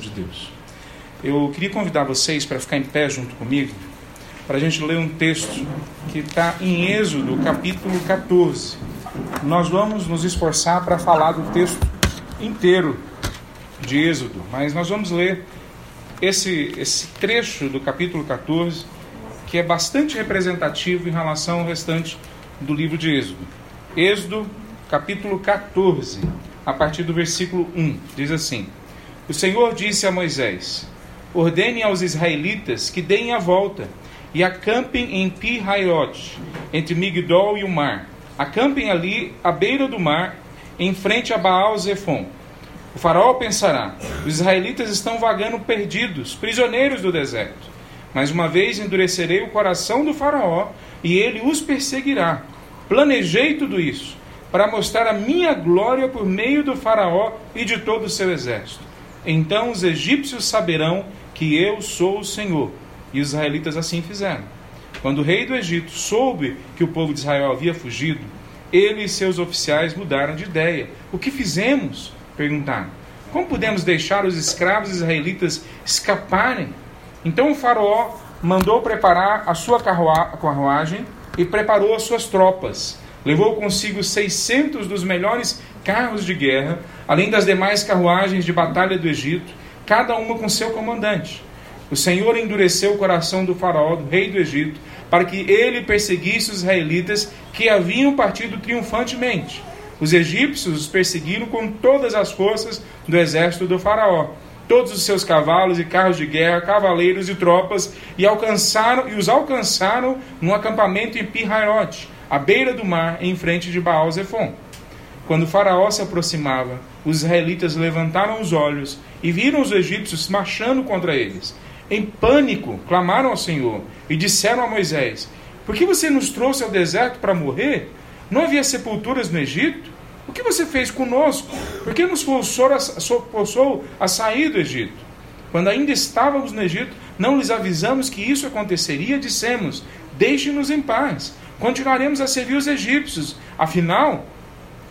de Deus. Eu queria convidar vocês para ficar em pé junto comigo, para a gente ler um texto que está em Êxodo, capítulo 14. Nós vamos nos esforçar para falar do texto inteiro de Êxodo, mas nós vamos ler esse, esse trecho do capítulo 14, que é bastante representativo em relação ao restante do livro de Êxodo. Êxodo, capítulo 14, a partir do versículo 1, diz assim: O Senhor disse a Moisés: Ordene aos israelitas que deem a volta e acampem em pi entre Migdol e o mar. Acampem ali à beira do mar, em frente a Baal Zephon. O faraó pensará: os israelitas estão vagando perdidos, prisioneiros do deserto. Mas uma vez endurecerei o coração do faraó e ele os perseguirá. Planejei tudo isso para mostrar a minha glória por meio do faraó e de todo o seu exército. Então os egípcios saberão que eu sou o Senhor. E os israelitas assim fizeram. Quando o rei do Egito soube que o povo de Israel havia fugido, ele e seus oficiais mudaram de ideia. O que fizemos? perguntaram. Como podemos deixar os escravos israelitas escaparem? Então o faraó mandou preparar a sua carruagem e preparou as suas tropas. Levou consigo 600 dos melhores carros de guerra, além das demais carruagens de batalha do Egito cada uma com seu comandante. O Senhor endureceu o coração do faraó, do rei do Egito, para que ele perseguisse os israelitas que haviam partido triunfantemente. Os egípcios os perseguiram com todas as forças do exército do faraó, todos os seus cavalos e carros de guerra, cavaleiros e tropas, e alcançaram e os alcançaram num acampamento em Pirraiote, à beira do mar, em frente de Baal Zephon. Quando o faraó se aproximava, os israelitas levantaram os olhos e viram os egípcios marchando contra eles. Em pânico, clamaram ao Senhor e disseram a Moisés: Por que você nos trouxe ao deserto para morrer? Não havia sepulturas no Egito? O que você fez conosco? Por que nos forçou a, forçou a sair do Egito? Quando ainda estávamos no Egito, não lhes avisamos que isso aconteceria, dissemos: Deixe-nos em paz. Continuaremos a servir os egípcios. Afinal,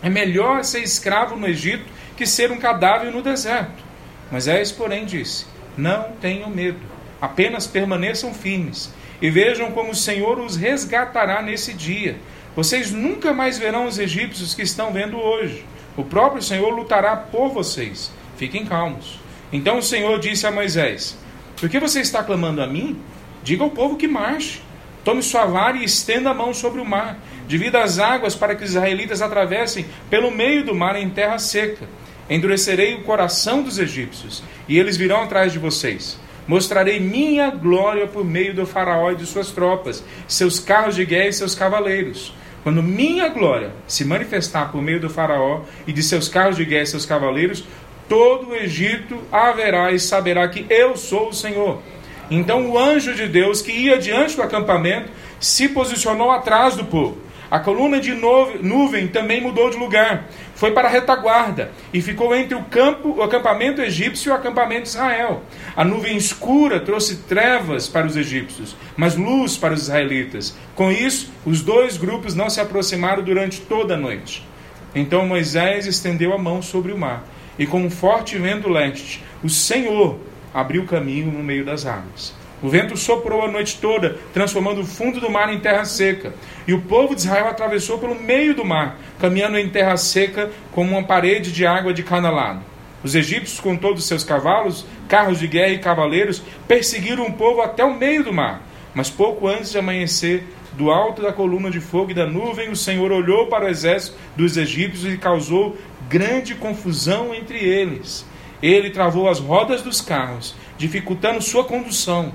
é melhor ser escravo no Egito que ser um cadáver no deserto. Moisés, porém, disse: Não tenham medo, apenas permaneçam firmes e vejam como o Senhor os resgatará nesse dia. Vocês nunca mais verão os egípcios que estão vendo hoje. O próprio Senhor lutará por vocês. Fiquem calmos. Então o Senhor disse a Moisés: Por que você está clamando a mim? Diga ao povo que marche. Tome sua vara e estenda a mão sobre o mar. Divida as águas para que os israelitas atravessem pelo meio do mar em terra seca. Endurecerei o coração dos egípcios, e eles virão atrás de vocês. Mostrarei minha glória por meio do faraó e de suas tropas, seus carros de guerra e seus cavaleiros. Quando minha glória se manifestar por meio do faraó e de seus carros de guerra e seus cavaleiros, todo o Egito haverá e saberá que eu sou o Senhor. Então o anjo de Deus que ia diante do acampamento se posicionou atrás do povo a coluna de nuvem também mudou de lugar, foi para a retaguarda e ficou entre o campo, o acampamento egípcio e o acampamento de Israel. A nuvem escura trouxe trevas para os egípcios, mas luz para os israelitas. Com isso, os dois grupos não se aproximaram durante toda a noite. Então Moisés estendeu a mão sobre o mar, e com um forte vento leste, o Senhor abriu caminho no meio das águas. O vento soprou a noite toda, transformando o fundo do mar em terra seca. E o povo de Israel atravessou pelo meio do mar, caminhando em terra seca como uma parede de água de cada lado. Os egípcios, com todos os seus cavalos, carros de guerra e cavaleiros, perseguiram o povo até o meio do mar. Mas pouco antes de amanhecer, do alto da coluna de fogo e da nuvem, o Senhor olhou para o exército dos egípcios e causou grande confusão entre eles. Ele travou as rodas dos carros, dificultando sua condução.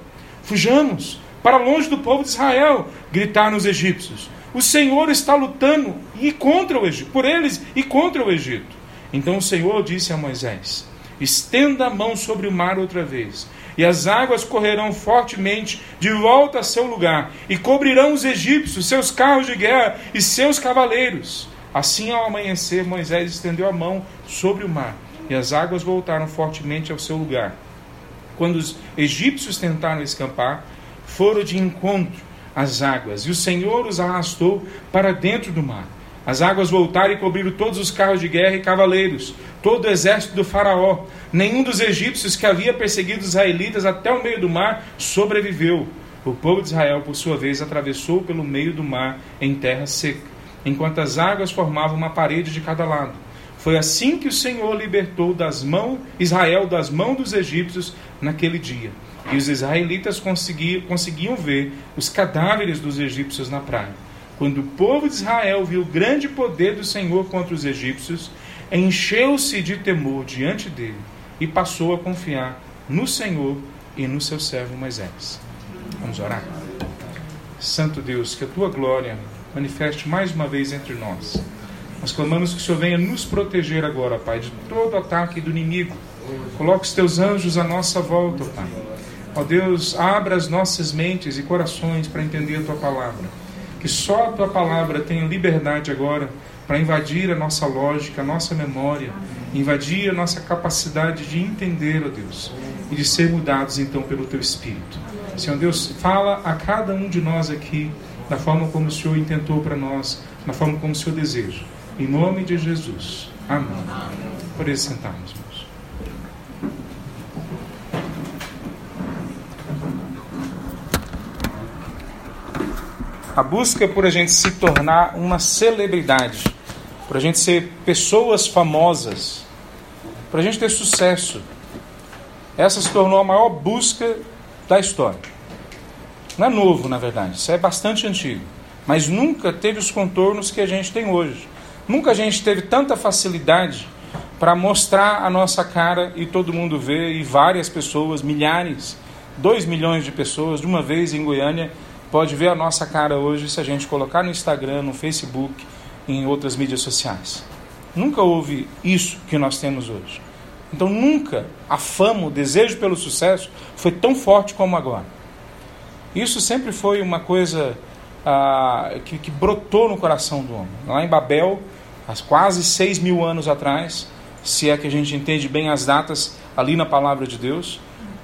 Fujamos para longe do povo de Israel, gritaram os egípcios. O Senhor está lutando e contra o Egito, por eles e contra o Egito. Então o Senhor disse a Moisés: Estenda a mão sobre o mar outra vez, e as águas correrão fortemente de volta a seu lugar, e cobrirão os egípcios, seus carros de guerra e seus cavaleiros. Assim, ao amanhecer, Moisés estendeu a mão sobre o mar, e as águas voltaram fortemente ao seu lugar quando os egípcios tentaram escapar, foram de encontro às águas, e o Senhor os arrastou para dentro do mar. As águas voltaram e cobriram todos os carros de guerra e cavaleiros, todo o exército do Faraó. Nenhum dos egípcios que havia perseguido os israelitas até o meio do mar sobreviveu. O povo de Israel, por sua vez, atravessou pelo meio do mar em terra seca, enquanto as águas formavam uma parede de cada lado. Foi assim que o Senhor libertou das mãos Israel das mãos dos egípcios naquele dia. E os israelitas conseguiam, conseguiam ver os cadáveres dos egípcios na praia. Quando o povo de Israel viu o grande poder do Senhor contra os egípcios, encheu-se de temor diante dele e passou a confiar no Senhor e no seu servo Moisés. Vamos orar? Santo Deus, que a tua glória manifeste mais uma vez entre nós. Nós clamamos que o Senhor venha nos proteger agora, Pai, de todo ataque do inimigo. Coloque os teus anjos à nossa volta, Pai. Ó Deus, abra as nossas mentes e corações para entender a tua palavra que só a tua palavra tenha liberdade agora para invadir a nossa lógica, a nossa memória, invadir a nossa capacidade de entender, ó Deus, e de ser mudados então pelo teu Espírito. Senhor Deus, fala a cada um de nós aqui da forma como o Senhor intentou para nós, na forma como o Senhor deseja. Em nome de Jesus. Amém. Por isso sentarmos. A busca por a gente se tornar uma celebridade, por a gente ser pessoas famosas, para a gente ter sucesso. Essa se tornou a maior busca da história. Não é novo, na verdade, isso é bastante antigo. Mas nunca teve os contornos que a gente tem hoje. Nunca a gente teve tanta facilidade para mostrar a nossa cara e todo mundo ver, e várias pessoas, milhares, dois milhões de pessoas, de uma vez em Goiânia, pode ver a nossa cara hoje se a gente colocar no Instagram, no Facebook, em outras mídias sociais. Nunca houve isso que nós temos hoje. Então nunca a fama, o desejo pelo sucesso foi tão forte como agora. Isso sempre foi uma coisa ah, que, que, brotou no coração do homem. Lá em Babel, há quase seis mil anos atrás, se é que a gente entende bem as datas ali na palavra de Deus,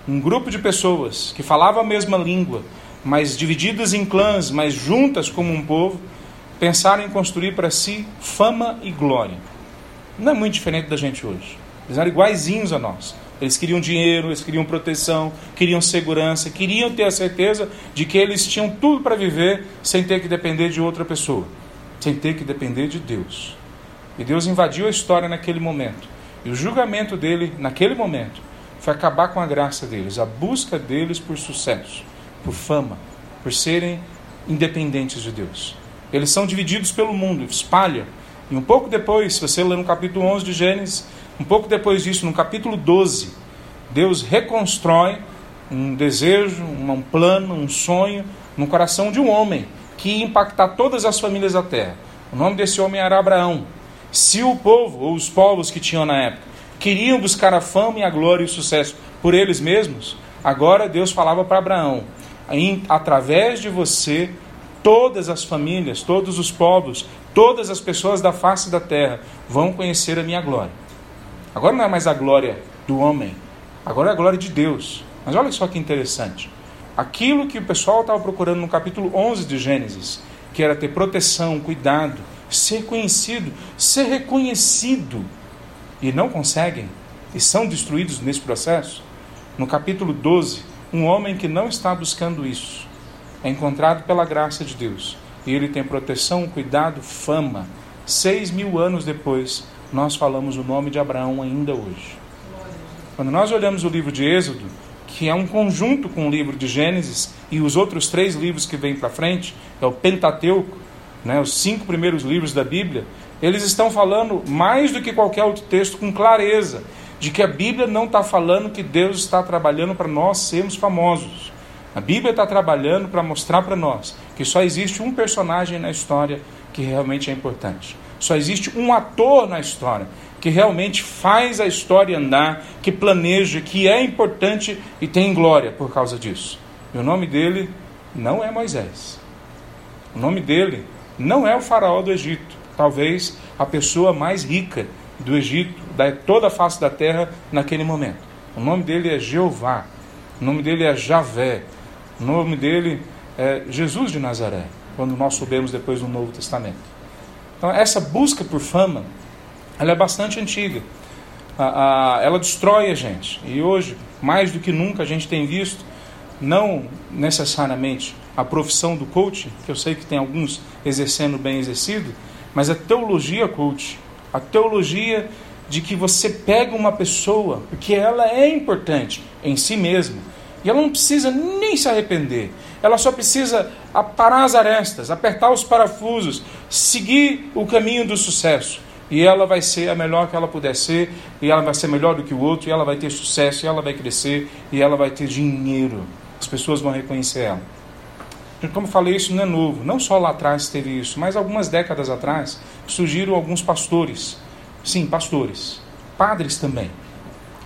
um grupo de pessoas que falava a mesma língua, mas divididas em clãs, mas juntas como um povo, pensaram em construir para si fama e glória. Não é muito diferente da gente hoje. Eles eram iguaizinhos a nós. Eles queriam dinheiro, eles queriam proteção, queriam segurança, queriam ter a certeza de que eles tinham tudo para viver sem ter que depender de outra pessoa, sem ter que depender de Deus. E Deus invadiu a história naquele momento. E o julgamento dele, naquele momento, foi acabar com a graça deles, a busca deles por sucesso por fama, por serem independentes de Deus. Eles são divididos pelo mundo, espalha. E um pouco depois, se você ler no capítulo 11 de Gênesis, um pouco depois disso, no capítulo 12, Deus reconstrói um desejo, um plano, um sonho no coração de um homem que ia impactar todas as famílias da terra. O nome desse homem era Abraão. Se o povo, ou os povos que tinham na época, queriam buscar a fama e a glória e o sucesso por eles mesmos, agora Deus falava para Abraão: através de você, todas as famílias, todos os povos, todas as pessoas da face da terra vão conhecer a minha glória. Agora não é mais a glória do homem, agora é a glória de Deus. Mas olha só que interessante. Aquilo que o pessoal estava procurando no capítulo 11 de Gênesis, que era ter proteção, cuidado, ser conhecido, ser reconhecido, e não conseguem, e são destruídos nesse processo, no capítulo 12, um homem que não está buscando isso é encontrado pela graça de Deus e ele tem proteção, cuidado, fama. Seis mil anos depois, nós falamos o nome de Abraão ainda hoje. Quando nós olhamos o livro de Êxodo, que é um conjunto com o livro de Gênesis e os outros três livros que vêm para frente, é o Pentateuco, né, os cinco primeiros livros da Bíblia, eles estão falando mais do que qualquer outro texto com clareza de que a Bíblia não está falando que Deus está trabalhando para nós sermos famosos. A Bíblia está trabalhando para mostrar para nós que só existe um personagem na história que realmente é importante. Só existe um ator na história que realmente faz a história andar, que planeja, que é importante e tem glória por causa disso. E o nome dele não é Moisés. O nome dele não é o faraó do Egito, talvez a pessoa mais rica do Egito, da toda a face da terra naquele momento. O nome dele é Jeová, o nome dele é Javé, o nome dele é Jesus de Nazaré, quando nós soubemos depois do Novo Testamento. Então, essa busca por fama, ela é bastante antiga. ela destrói a gente. E hoje, mais do que nunca, a gente tem visto, não necessariamente a profissão do coach, que eu sei que tem alguns exercendo bem exercido, mas a teologia coach, a teologia de que você pega uma pessoa, porque ela é importante em si mesma, e ela não precisa nem se arrepender, ela só precisa parar as arestas, apertar os parafusos, seguir o caminho do sucesso. E ela vai ser a melhor que ela puder ser, e ela vai ser melhor do que o outro, e ela vai ter sucesso, e ela vai crescer, e ela vai ter dinheiro. As pessoas vão reconhecer ela. Como eu falei, isso não é novo. Não só lá atrás teve isso, mas algumas décadas atrás surgiram alguns pastores. Sim, pastores. Padres também.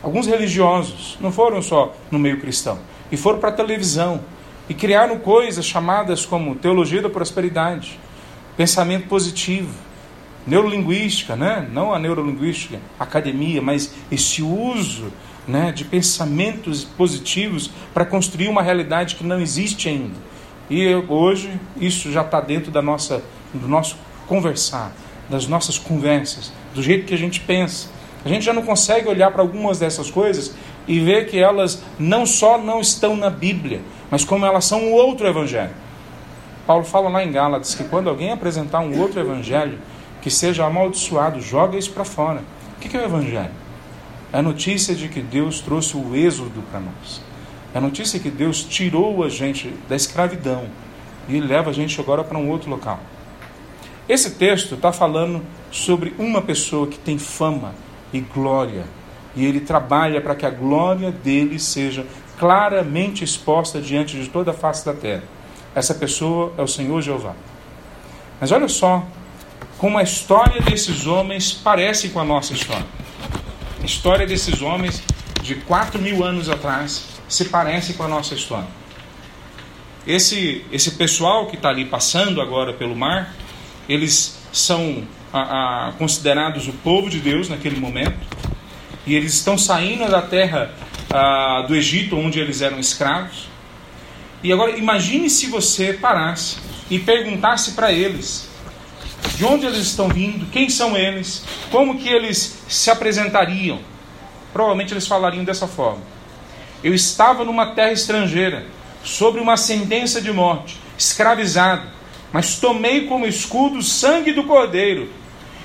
Alguns religiosos. Não foram só no meio cristão. E foram para a televisão e criaram coisas chamadas como teologia da prosperidade, pensamento positivo, neurolinguística, né? não a neurolinguística, academia, mas esse uso né, de pensamentos positivos para construir uma realidade que não existe ainda. E hoje isso já está dentro da nossa, do nosso conversar, das nossas conversas, do jeito que a gente pensa. A gente já não consegue olhar para algumas dessas coisas e ver que elas não só não estão na Bíblia, mas como elas são um outro evangelho. Paulo fala lá em Gálatas que quando alguém apresentar um outro evangelho que seja amaldiçoado, joga isso para fora. O que é o evangelho? É a notícia de que Deus trouxe o êxodo para nós. É a notícia que Deus tirou a gente da escravidão e leva a gente agora para um outro local. Esse texto está falando sobre uma pessoa que tem fama e glória. E ele trabalha para que a glória dele seja claramente exposta diante de toda a face da terra. Essa pessoa é o Senhor Jeová. Mas olha só como a história desses homens parece com a nossa história. A história desses homens de 4 mil anos atrás se parece com a nossa história. Esse, esse pessoal que está ali passando agora pelo mar, eles são a, a, considerados o povo de Deus naquele momento, e eles estão saindo da terra ah, do Egito, onde eles eram escravos. E agora imagine se você parasse e perguntasse para eles de onde eles estão vindo, quem são eles, como que eles se apresentariam. Provavelmente eles falariam dessa forma: Eu estava numa terra estrangeira, sobre uma sentença de morte, escravizado, mas tomei como escudo o sangue do Cordeiro,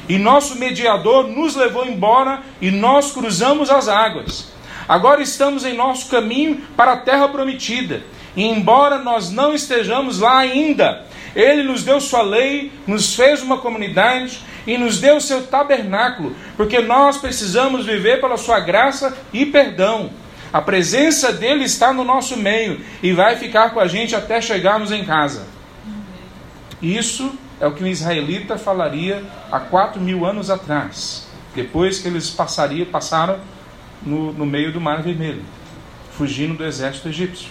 e nosso mediador nos levou embora e nós cruzamos as águas. Agora estamos em nosso caminho para a terra prometida. E embora nós não estejamos lá ainda, Ele nos deu Sua lei, nos fez uma comunidade e nos deu seu tabernáculo, porque nós precisamos viver pela Sua graça e perdão. A presença dele está no nosso meio e vai ficar com a gente até chegarmos em casa. Isso é o que o israelita falaria há quatro mil anos atrás, depois que eles passariam, passaram no, no meio do Mar Vermelho, fugindo do exército egípcio.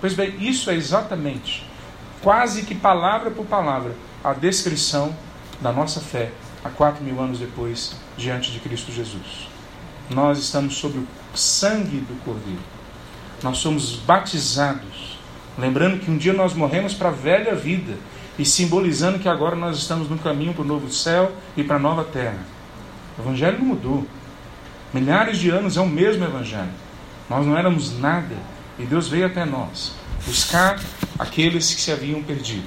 Pois bem, isso é exatamente, quase que palavra por palavra, a descrição da nossa fé há quatro mil anos depois, diante de Cristo Jesus. Nós estamos sob o sangue do Cordeiro. Nós somos batizados, lembrando que um dia nós morremos para a velha vida e simbolizando que agora nós estamos no caminho para o novo céu e para a nova terra. O Evangelho não mudou. Milhares de anos é o mesmo Evangelho. Nós não éramos nada e Deus veio até nós buscar aqueles que se haviam perdido.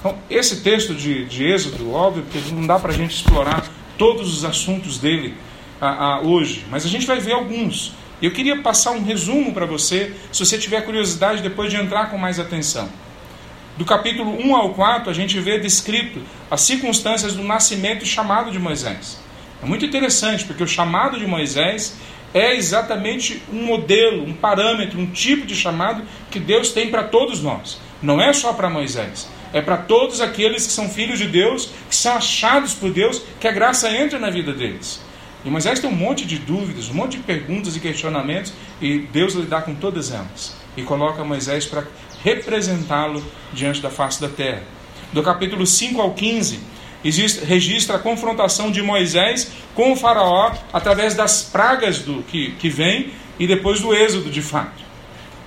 Então, esse texto de, de Êxodo, óbvio que não dá para a gente explorar todos os assuntos dele hoje, mas a gente vai ver alguns. Eu queria passar um resumo para você, se você tiver curiosidade depois de entrar com mais atenção. Do capítulo 1 ao 4, a gente vê descrito as circunstâncias do nascimento e chamado de Moisés. É muito interessante, porque o chamado de Moisés é exatamente um modelo, um parâmetro, um tipo de chamado que Deus tem para todos nós. Não é só para Moisés, é para todos aqueles que são filhos de Deus, que são achados por Deus, que a graça entra na vida deles. E Moisés tem um monte de dúvidas, um monte de perguntas e questionamentos, e Deus lidar com todas elas. E coloca Moisés para representá-lo diante da face da terra. Do capítulo 5 ao 15, existe, registra a confrontação de Moisés com o faraó através das pragas do que, que vem e depois do êxodo de fato.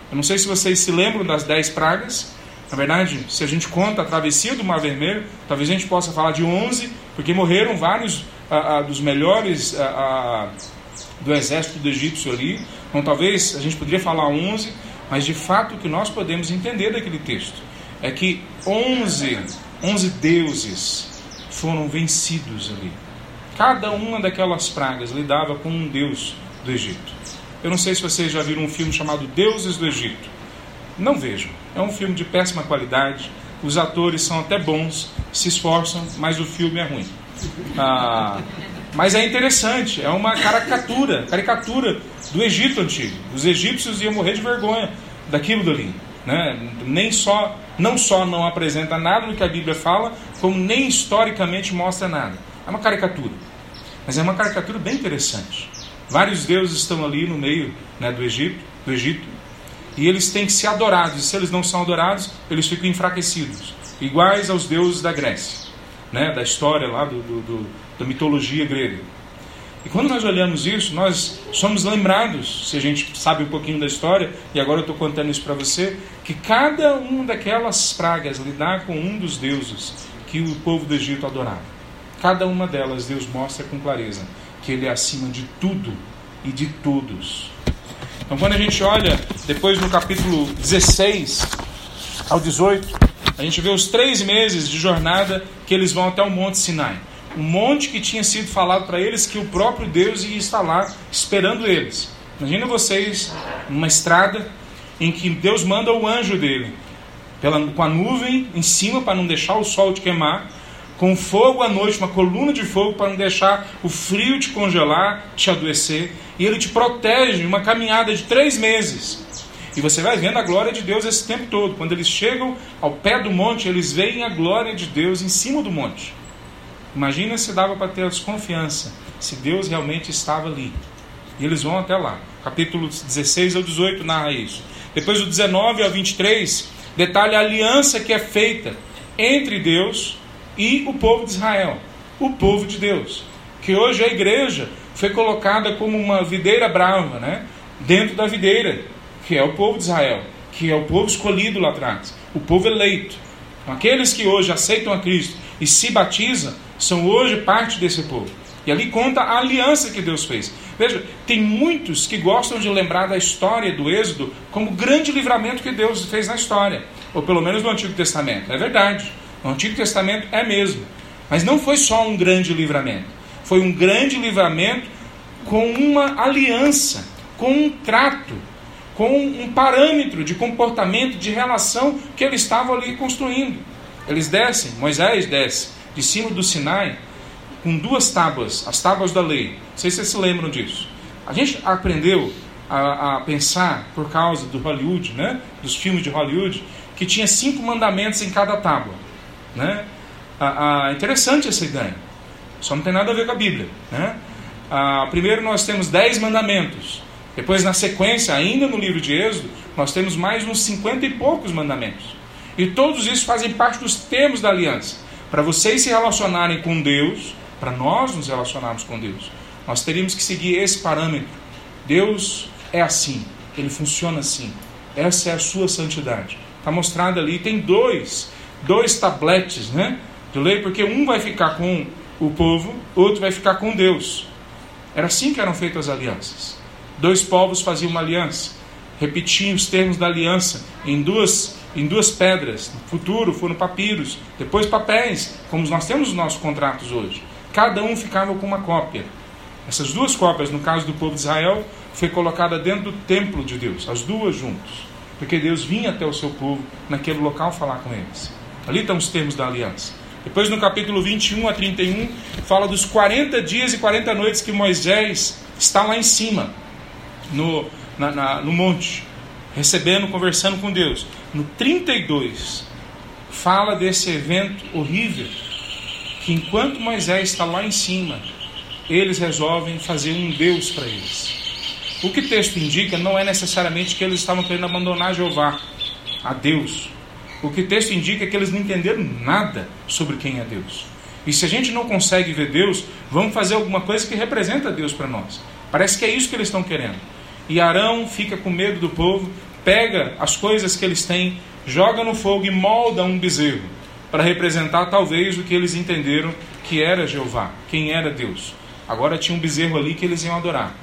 Eu não sei se vocês se lembram das dez pragas, Na verdade, se a gente conta a travessia do Mar Vermelho, talvez a gente possa falar de 11, porque morreram vários ah, ah, dos melhores ah, do exército do egípcio ali. Então, talvez a gente poderia falar 11, mas de fato o que nós podemos entender daquele texto é que 11, 11 deuses foram vencidos ali. Cada uma daquelas pragas lidava com um deus do Egito. Eu não sei se vocês já viram um filme chamado Deuses do Egito. Não vejam. É um filme de péssima qualidade. Os atores são até bons, se esforçam, mas o filme é ruim. Ah, mas é interessante, é uma caricatura, caricatura do Egito antigo. Os egípcios iam morrer de vergonha daquilo dali. Né? Nem só, não só não apresenta nada do que a Bíblia fala, como nem historicamente mostra nada. É uma caricatura. Mas é uma caricatura bem interessante. Vários deuses estão ali no meio né, do Egito, do Egito, e eles têm que ser adorados. E se eles não são adorados, eles ficam enfraquecidos, iguais aos deuses da Grécia, né, da história lá do, do, do da mitologia grega. E quando nós olhamos isso, nós somos lembrados, se a gente sabe um pouquinho da história, e agora eu estou contando isso para você, que cada uma daquelas pragas lidar com um dos deuses que o povo do Egito adorava. Cada uma delas Deus mostra com clareza que Ele é acima de tudo e de todos. Então, quando a gente olha depois no capítulo 16 ao 18, a gente vê os três meses de jornada que eles vão até o Monte Sinai. Um monte que tinha sido falado para eles que o próprio Deus ia estar lá esperando eles. Imagina vocês numa estrada em que Deus manda o anjo dele pela, com a nuvem em cima para não deixar o sol te queimar com fogo à noite, uma coluna de fogo para não deixar o frio te congelar, te adoecer, e ele te protege uma caminhada de três meses. E você vai vendo a glória de Deus esse tempo todo. Quando eles chegam ao pé do monte, eles veem a glória de Deus em cima do monte. Imagina se dava para ter desconfiança, se Deus realmente estava ali. E eles vão até lá. Capítulo 16 ao 18 narra isso. Depois do 19 ao 23, detalha a aliança que é feita entre Deus e o povo de Israel, o povo de Deus. Que hoje a igreja foi colocada como uma videira brava, né? Dentro da videira, que é o povo de Israel, que é o povo escolhido lá atrás, o povo eleito. Aqueles que hoje aceitam a Cristo e se batizam são hoje parte desse povo. E ali conta a aliança que Deus fez. Veja, tem muitos que gostam de lembrar da história do Êxodo como o grande livramento que Deus fez na história, ou pelo menos no Antigo Testamento. É verdade. No Antigo Testamento é mesmo. Mas não foi só um grande livramento. Foi um grande livramento com uma aliança, com um trato, com um parâmetro de comportamento, de relação que eles estavam ali construindo. Eles descem, Moisés desce de cima do Sinai com duas tábuas, as tábuas da lei. Não sei se vocês se lembram disso. A gente aprendeu a, a, pensar, por causa do Hollywood, né? dos filmes de Hollywood, que tinha cinco mandamentos em cada tábua. Né? Ah, interessante essa ideia. Só não tem nada a ver com a Bíblia. Né? Ah, primeiro nós temos dez mandamentos. Depois, na sequência, ainda no livro de Êxodo, nós temos mais uns cinquenta e poucos mandamentos. E todos isso fazem parte dos termos da aliança. Para vocês se relacionarem com Deus, para nós nos relacionarmos com Deus, nós teríamos que seguir esse parâmetro. Deus é assim, ele funciona assim. Essa é a sua santidade. Está mostrado ali. Tem dois dois tabletes né, de lei, porque um vai ficar com o povo, outro vai ficar com Deus. Era assim que eram feitas as alianças. Dois povos faziam uma aliança, repetiam os termos da aliança em duas, em duas pedras. No futuro foram papiros, depois papéis, como nós temos os nossos contratos hoje. Cada um ficava com uma cópia. Essas duas cópias, no caso do povo de Israel, foi colocada dentro do templo de Deus, as duas juntas, porque Deus vinha até o seu povo naquele local falar com eles. Ali estão os termos da aliança. Depois, no capítulo 21 a 31, fala dos 40 dias e 40 noites que Moisés está lá em cima, no, na, na, no monte, recebendo, conversando com Deus. No 32, fala desse evento horrível, que enquanto Moisés está lá em cima, eles resolvem fazer um Deus para eles. O que o texto indica não é necessariamente que eles estavam querendo abandonar Jeová, a Deus, o que o texto indica é que eles não entenderam nada sobre quem é Deus. E se a gente não consegue ver Deus, vamos fazer alguma coisa que representa Deus para nós. Parece que é isso que eles estão querendo. E Arão fica com medo do povo, pega as coisas que eles têm joga no fogo e molda um bezerro, para representar talvez o que eles entenderam que era Jeová, quem era Deus. Agora tinha um bezerro ali que eles iam adorar.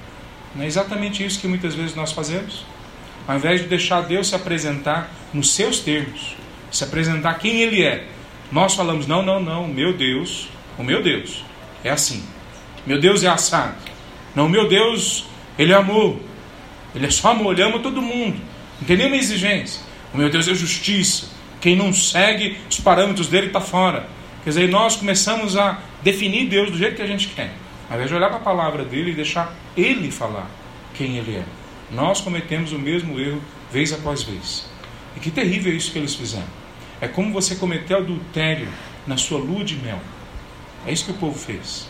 Não é exatamente isso que muitas vezes nós fazemos? Ao invés de deixar Deus se apresentar nos seus termos, se apresentar quem Ele é, nós falamos: não, não, não, meu Deus, o meu Deus é assim. Meu Deus é assado. Não, meu Deus, Ele é amor. Ele é só amor, Ele ama todo mundo. Não tem nenhuma exigência. O meu Deus é justiça. Quem não segue os parâmetros dele está fora. Quer dizer, nós começamos a definir Deus do jeito que a gente quer. Ao invés de olhar para a palavra dele e deixar ele falar quem ele é. Nós cometemos o mesmo erro vez após vez. E que terrível é isso que eles fizeram. É como você cometer adultério na sua lua de mel. É isso que o povo fez.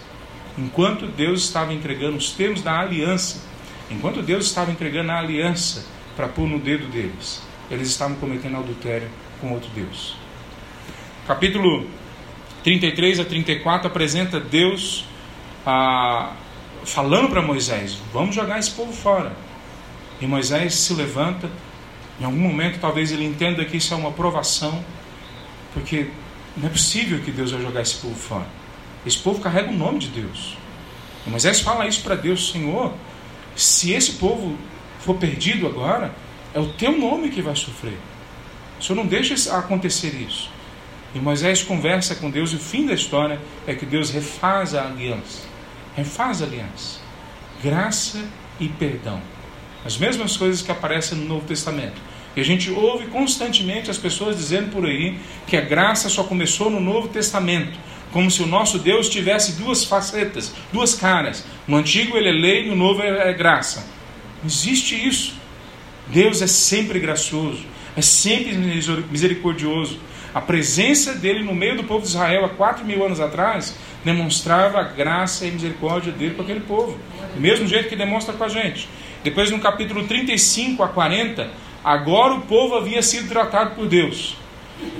Enquanto Deus estava entregando os termos da aliança, enquanto Deus estava entregando a aliança para pôr no dedo deles, eles estavam cometendo adultério com outro Deus. Capítulo 33 a 34 apresenta Deus ah, falando para Moisés: vamos jogar esse povo fora. E Moisés se levanta. Em algum momento, talvez ele entenda que isso é uma provação, porque não é possível que Deus vai jogar esse povo fora. Esse povo carrega o nome de Deus. E Moisés fala isso para Deus: Senhor, se esse povo for perdido agora, é o teu nome que vai sofrer. O Senhor não deixa acontecer isso. E Moisés conversa com Deus, e o fim da história é que Deus refaz a aliança. Refaz a aliança. Graça e perdão. As mesmas coisas que aparecem no Novo Testamento. E a gente ouve constantemente as pessoas dizendo por aí que a graça só começou no Novo Testamento. Como se o nosso Deus tivesse duas facetas, duas caras. No antigo ele é lei, no novo é graça. Existe isso. Deus é sempre gracioso, é sempre misericordioso. A presença dele no meio do povo de Israel há quatro mil anos atrás demonstrava a graça e misericórdia dele com aquele povo. Do mesmo jeito que demonstra com a gente. Depois, no capítulo 35 a 40, agora o povo havia sido tratado por Deus.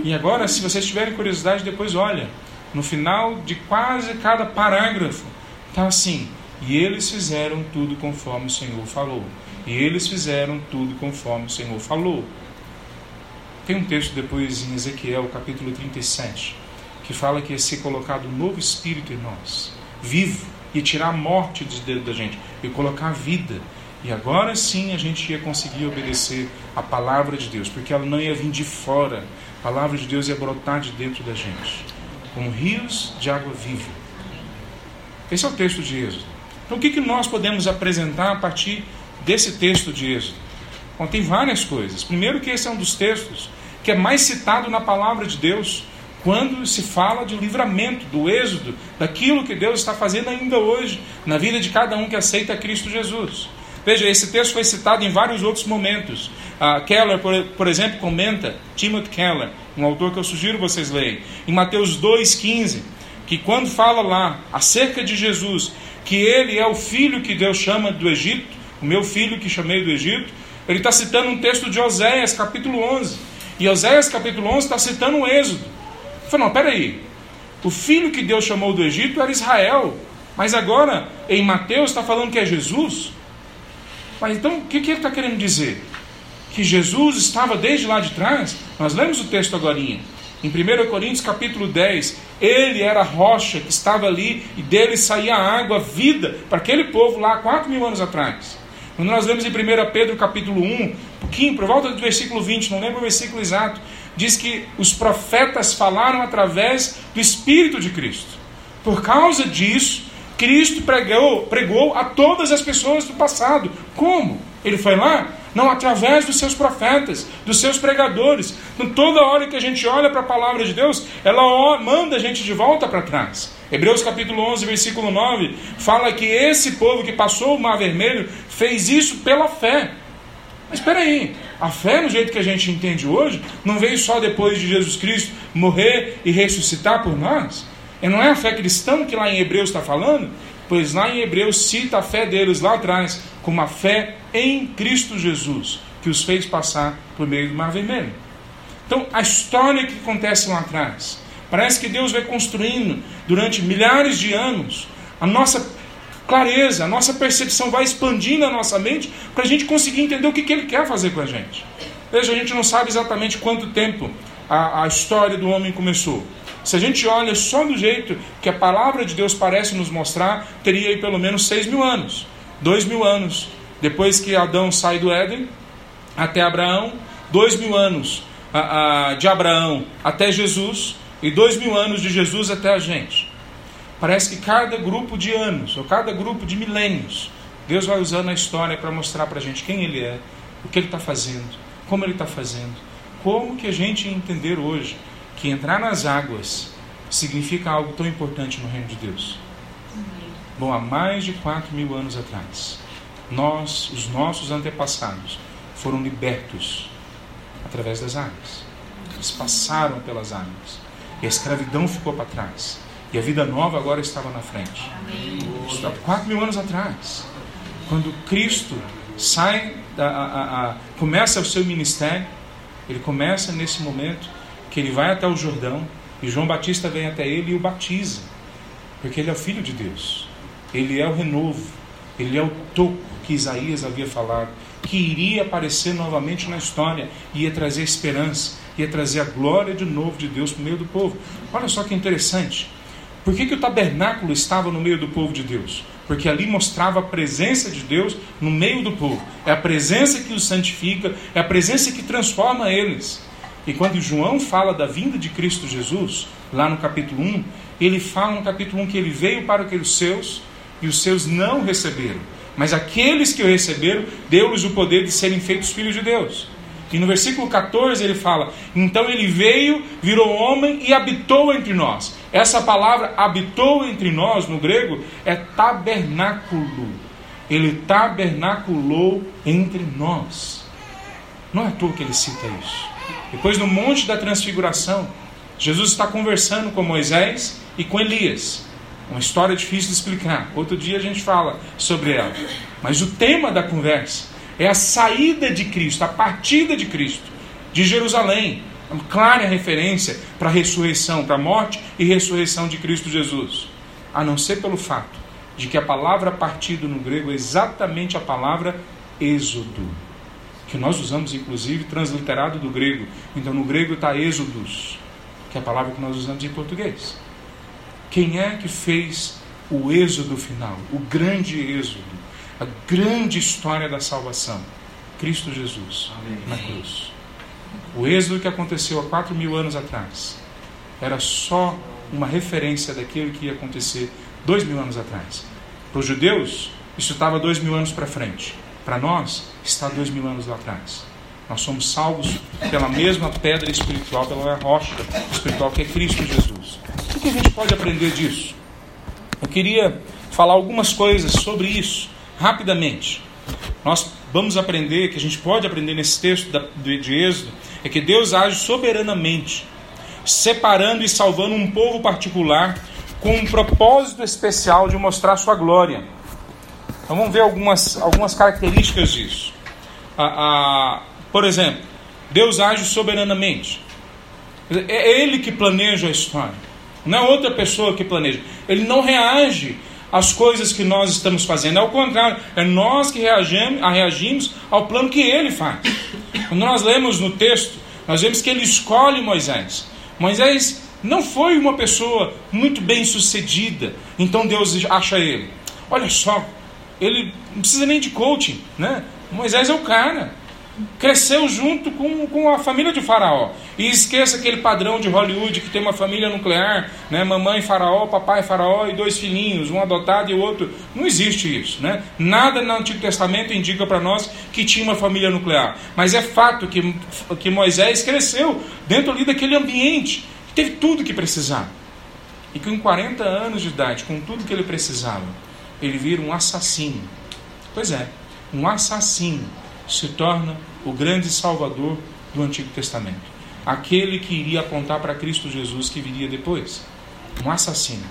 E agora, se vocês tiverem curiosidade, depois olha. No final de quase cada parágrafo, está assim: E eles fizeram tudo conforme o Senhor falou. E eles fizeram tudo conforme o Senhor falou. Tem um texto depois em Ezequiel, capítulo 37, que fala que ia ser colocado um novo espírito em nós, vivo, e tirar a morte de dentro da gente, e colocar a vida. E agora sim a gente ia conseguir obedecer a palavra de Deus, porque ela não ia vir de fora, a palavra de Deus ia brotar de dentro da gente, como rios de água viva. Esse é o texto de Êxodo. Então, o que, que nós podemos apresentar a partir desse texto de Êxodo? Bom, tem várias coisas. Primeiro, que esse é um dos textos que é mais citado na palavra de Deus quando se fala de livramento, do êxodo, daquilo que Deus está fazendo ainda hoje na vida de cada um que aceita Cristo Jesus. Veja, esse texto foi citado em vários outros momentos. Uh, Keller, por, por, exemplo, comenta, Timothy Keller, um autor que eu sugiro vocês leiam, em Mateus 2,15, que quando fala lá acerca de Jesus, que ele é o filho que Deus chama do Egito, o meu filho que chamei do Egito, ele está citando um texto de Oséias, capítulo 11. E Oséias capítulo 11 está citando o Êxodo. Ele falou, não, peraí. O filho que Deus chamou do Egito era Israel. Mas agora, em Mateus, está falando que é Jesus. Mas então, o que, que ele está querendo dizer? Que Jesus estava desde lá de trás? Nós lemos o texto agora. Em 1 Coríntios capítulo 10, ele era a rocha que estava ali e dele saía água, vida, para aquele povo lá, 4 mil anos atrás. Quando nós lemos em 1 Pedro capítulo 1, pouquinho, por volta do versículo 20, não lembro o versículo exato, diz que os profetas falaram através do Espírito de Cristo. Por causa disso, Cristo pregou, pregou a todas as pessoas do passado. Como? Ele foi lá? Não, através dos seus profetas, dos seus pregadores. Então, toda hora que a gente olha para a palavra de Deus, ela manda a gente de volta para trás. Hebreus capítulo 11, versículo 9, fala que esse povo que passou o mar vermelho fez isso pela fé. Mas espera aí, a fé no jeito que a gente entende hoje não veio só depois de Jesus Cristo morrer e ressuscitar por nós? E não é a fé cristã que lá em Hebreus está falando? Pois lá em Hebreus cita a fé deles lá atrás como a fé em Cristo Jesus, que os fez passar por meio do mar vermelho. Então, a história que acontece lá atrás, Parece que Deus vai construindo durante milhares de anos a nossa clareza, a nossa percepção vai expandindo a nossa mente para a gente conseguir entender o que, que Ele quer fazer com a gente. Veja, a gente não sabe exatamente quanto tempo a, a história do homem começou. Se a gente olha só do jeito que a palavra de Deus parece nos mostrar, teria aí pelo menos seis mil anos, dois mil anos depois que Adão sai do Éden até Abraão, dois mil anos de Abraão até Jesus. E dois mil anos de Jesus até a gente. Parece que cada grupo de anos ou cada grupo de milênios Deus vai usando a história para mostrar para a gente quem Ele é, o que Ele está fazendo, como Ele está fazendo, como que a gente entender hoje que entrar nas águas significa algo tão importante no reino de Deus. Bom, há mais de quatro mil anos atrás, nós, os nossos antepassados, foram libertos através das águas. Eles passaram pelas águas. E a escravidão ficou para trás. E a vida nova agora estava na frente. Isso há quatro mil anos atrás. Quando Cristo sai, a, a, a, começa o seu ministério, ele começa nesse momento que ele vai até o Jordão e João Batista vem até ele e o batiza, porque ele é o filho de Deus, ele é o renovo, ele é o toco que Isaías havia falado, que iria aparecer novamente na história, ia trazer esperança, ia trazer a glória de novo de Deus para o meio do povo. Olha só que interessante. Por que, que o tabernáculo estava no meio do povo de Deus? porque ali mostrava a presença de Deus no meio do povo. É a presença que os santifica, é a presença que transforma eles. E quando João fala da vinda de Cristo Jesus, lá no capítulo 1, ele fala no capítulo 1 que ele veio para aqueles seus e os seus não receberam. Mas aqueles que o receberam, deu-lhes o poder de serem feitos filhos de Deus. E no versículo 14 ele fala: Então ele veio, virou homem e habitou entre nós. Essa palavra habitou entre nós, no grego, é tabernáculo. Ele tabernaculou entre nós. Não é à toa que ele cita isso. Depois, no Monte da Transfiguração, Jesus está conversando com Moisés e com Elias. Uma história difícil de explicar. Outro dia a gente fala sobre ela. Mas o tema da conversa é a saída de Cristo, a partida de Cristo de Jerusalém. Uma clara referência para a ressurreição, para a morte e ressurreição de Cristo Jesus. A não ser pelo fato de que a palavra partido no grego é exatamente a palavra êxodo, que nós usamos inclusive transliterado do grego. Então no grego está êxodos, que é a palavra que nós usamos em português. Quem é que fez o êxodo final, o grande êxodo? a grande história da salvação. Cristo Jesus Amém. na cruz. O êxodo que aconteceu há quatro mil anos atrás era só uma referência daquilo que ia acontecer dois mil anos atrás. Para os judeus, isso estava dois mil anos para frente. Para nós, está dois mil anos lá atrás. Nós somos salvos pela mesma pedra espiritual, pela rocha espiritual que é Cristo Jesus. O que a gente pode aprender disso? Eu queria falar algumas coisas sobre isso rapidamente. Nós vamos aprender, que a gente pode aprender nesse texto de Êxodo, é que Deus age soberanamente, separando e salvando um povo particular com um propósito especial de mostrar sua glória. Então vamos ver algumas, algumas características disso. por exemplo, Deus age soberanamente. É Ele que planeja a história, não é outra pessoa que planeja. Ele não reage as coisas que nós estamos fazendo. É o contrário, é nós que reagimos, reagimos ao plano que ele faz. Quando nós lemos no texto, nós vemos que ele escolhe Moisés. Moisés não foi uma pessoa muito bem sucedida, então Deus acha ele. Olha só, ele não precisa nem de coaching, né? Moisés é o cara cresceu junto com, com a família de Faraó. E esqueça aquele padrão de Hollywood que tem uma família nuclear, né? mamãe Faraó, papai Faraó e dois filhinhos, um adotado e o outro. Não existe isso. Né? Nada no Antigo Testamento indica para nós que tinha uma família nuclear. Mas é fato que, que Moisés cresceu dentro ali daquele ambiente, teve tudo que precisava. E com 40 anos de idade, com tudo que ele precisava, ele vira um assassino. Pois é, um assassino se torna o grande Salvador do Antigo Testamento. Aquele que iria apontar para Cristo Jesus que viria depois. Um assassino.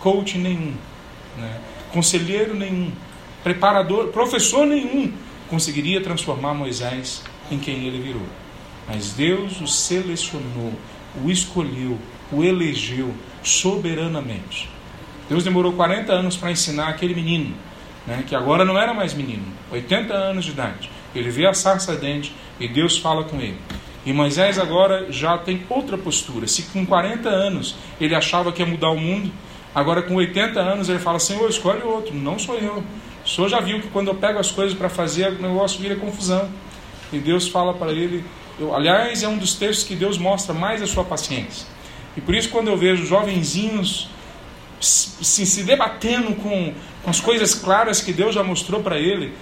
Coach nenhum. Né? Conselheiro nenhum. Preparador, professor nenhum conseguiria transformar Moisés em quem ele virou. Mas Deus o selecionou, o escolheu, o elegeu soberanamente. Deus demorou 40 anos para ensinar aquele menino, né, que agora não era mais menino, 80 anos de idade, ele vê a sarça ardente e Deus fala com ele. E Moisés agora já tem outra postura. Se com 40 anos ele achava que ia mudar o mundo, agora com 80 anos ele fala: Senhor, escolhe outro, não sou eu. O senhor já viu que quando eu pego as coisas para fazer, o negócio vira confusão. E Deus fala para ele. Eu, aliás, é um dos textos que Deus mostra mais a sua paciência. E por isso, quando eu vejo jovenzinhos se, se debatendo com, com as coisas claras que Deus já mostrou para ele,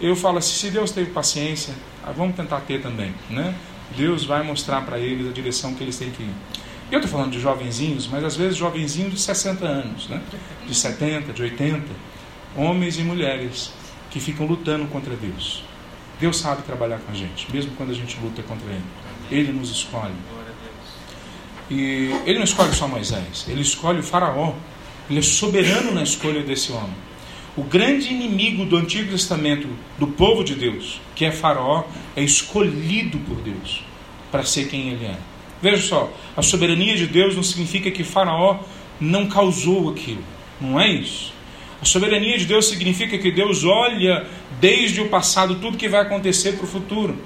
eu falo assim: se Deus teve paciência, ah, vamos tentar ter também, né? Deus vai mostrar para eles a direção que eles têm que ir. Eu estou falando de jovenzinhos, mas às vezes jovenzinhos de 60 anos, né? de 70, de 80, homens e mulheres que ficam lutando contra Deus. Deus sabe trabalhar com a gente, mesmo quando a gente luta contra Ele. Ele nos escolhe. E Ele não escolhe só Moisés, Ele escolhe o Faraó. Ele é soberano na escolha desse homem. O grande inimigo do Antigo Testamento do povo de Deus, que é Faraó, é escolhido por Deus para ser quem ele é. Veja só, a soberania de Deus não significa que Faraó não causou aquilo. Não é isso. A soberania de Deus significa que Deus olha desde o passado tudo que vai acontecer para o futuro.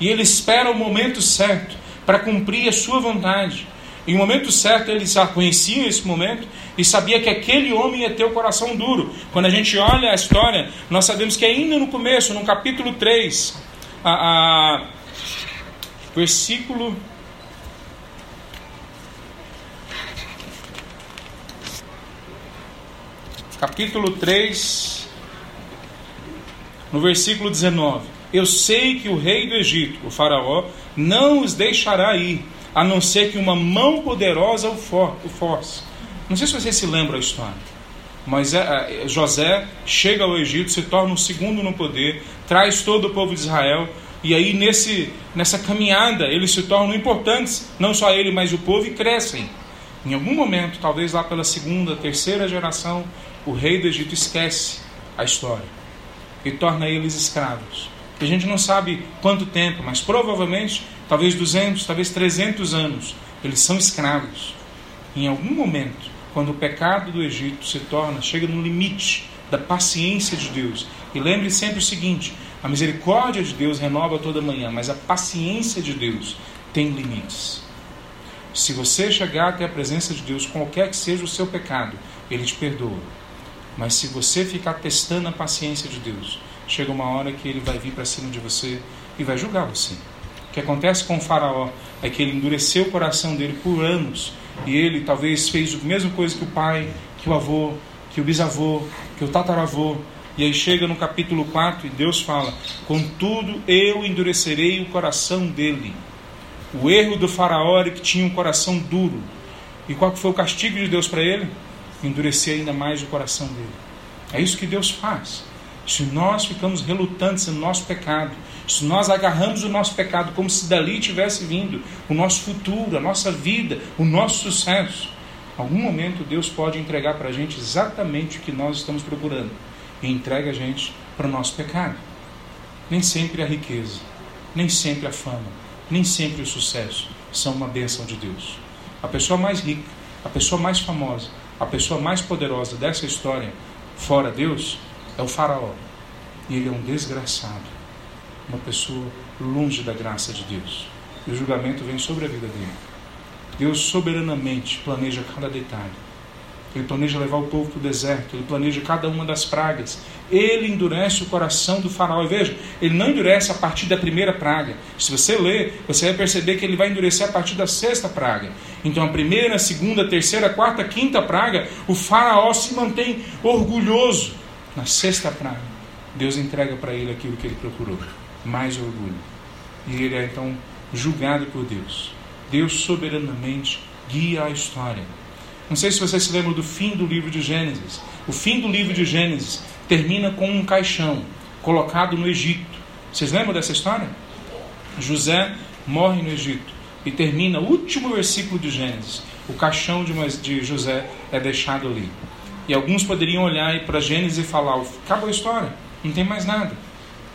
E ele espera o momento certo para cumprir a sua vontade. Em o momento certo, eles já conheciam esse momento e sabia que aquele homem ia ter o coração duro. Quando a gente olha a história, nós sabemos que ainda no começo, no capítulo 3, a, a versículo capítulo 3, no versículo 19: Eu sei que o rei do Egito, o Faraó, não os deixará ir a não ser que uma mão poderosa o, for, o force. Não sei se você se lembra a história, mas é, é, José chega ao Egito, se torna o segundo no poder, traz todo o povo de Israel, e aí nesse, nessa caminhada eles se tornam importantes, não só ele, mas o povo, e crescem. Em algum momento, talvez lá pela segunda, terceira geração, o rei do Egito esquece a história e torna eles escravos. A gente não sabe quanto tempo, mas provavelmente, talvez 200, talvez 300 anos, eles são escravos. Em algum momento, quando o pecado do Egito se torna, chega no limite da paciência de Deus. E lembre sempre o seguinte: a misericórdia de Deus renova toda manhã, mas a paciência de Deus tem limites. Se você chegar até a presença de Deus, qualquer que seja o seu pecado, Ele te perdoa. Mas se você ficar testando a paciência de Deus, chega uma hora que ele vai vir para cima de você e vai julgar você. O que acontece com o faraó é que ele endureceu o coração dele por anos e ele talvez fez a mesma coisa que o pai, que o avô, que o bisavô, que o tataravô. E aí chega no capítulo 4 e Deus fala: Contudo, eu endurecerei o coração dele. O erro do faraó era que tinha um coração duro. E qual foi o castigo de Deus para ele? Endurecer ainda mais o coração dele. É isso que Deus faz. Se nós ficamos relutantes no nosso pecado, se nós agarramos o nosso pecado como se dali tivesse vindo o nosso futuro, a nossa vida, o nosso sucesso, algum momento Deus pode entregar para a gente exatamente o que nós estamos procurando e entrega a gente para o nosso pecado. Nem sempre a riqueza, nem sempre a fama, nem sempre o sucesso são uma bênção de Deus. A pessoa mais rica, a pessoa mais famosa, a pessoa mais poderosa dessa história, fora Deus, é o faraó. E ele é um desgraçado, uma pessoa longe da graça de Deus. E o julgamento vem sobre a vida dele. Deus soberanamente planeja cada detalhe. Ele planeja levar o povo para o deserto, ele planeja cada uma das pragas. Ele endurece o coração do faraó. E veja, ele não endurece a partir da primeira praga. Se você ler, você vai perceber que ele vai endurecer a partir da sexta praga. Então, a primeira, a segunda, a terceira, a quarta, a quinta praga, o faraó se mantém orgulhoso na sexta praga, Deus entrega para ele aquilo que ele procurou, mais orgulho. E ele é então julgado por Deus. Deus soberanamente guia a história. Não sei se você se lembra do fim do livro de Gênesis. O fim do livro de Gênesis termina com um caixão colocado no Egito. Vocês lembram dessa história? José morre no Egito e termina o último versículo de Gênesis. O caixão de José é deixado ali. E alguns poderiam olhar para Gênesis e falar: acabou a história, não tem mais nada.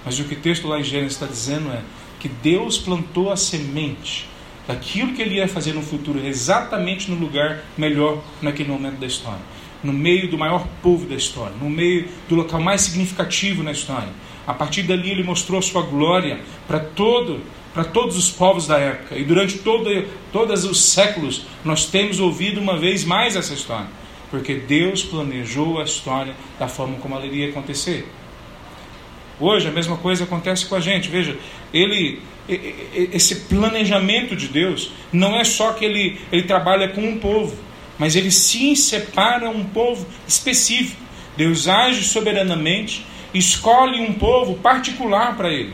Mas o que o texto lá em Gênesis está dizendo é que Deus plantou a semente daquilo que ele ia fazer no futuro, exatamente no lugar melhor naquele momento da história. No meio do maior povo da história, no meio do local mais significativo na história. A partir dali ele mostrou a sua glória para todo para todos os povos da época. E durante todo, todos os séculos nós temos ouvido uma vez mais essa história. Porque Deus planejou a história da forma como ela iria acontecer. Hoje a mesma coisa acontece com a gente. Veja, ele esse planejamento de Deus não é só que ele, ele trabalha com um povo, mas ele sim separa um povo específico. Deus age soberanamente, escolhe um povo particular para ele.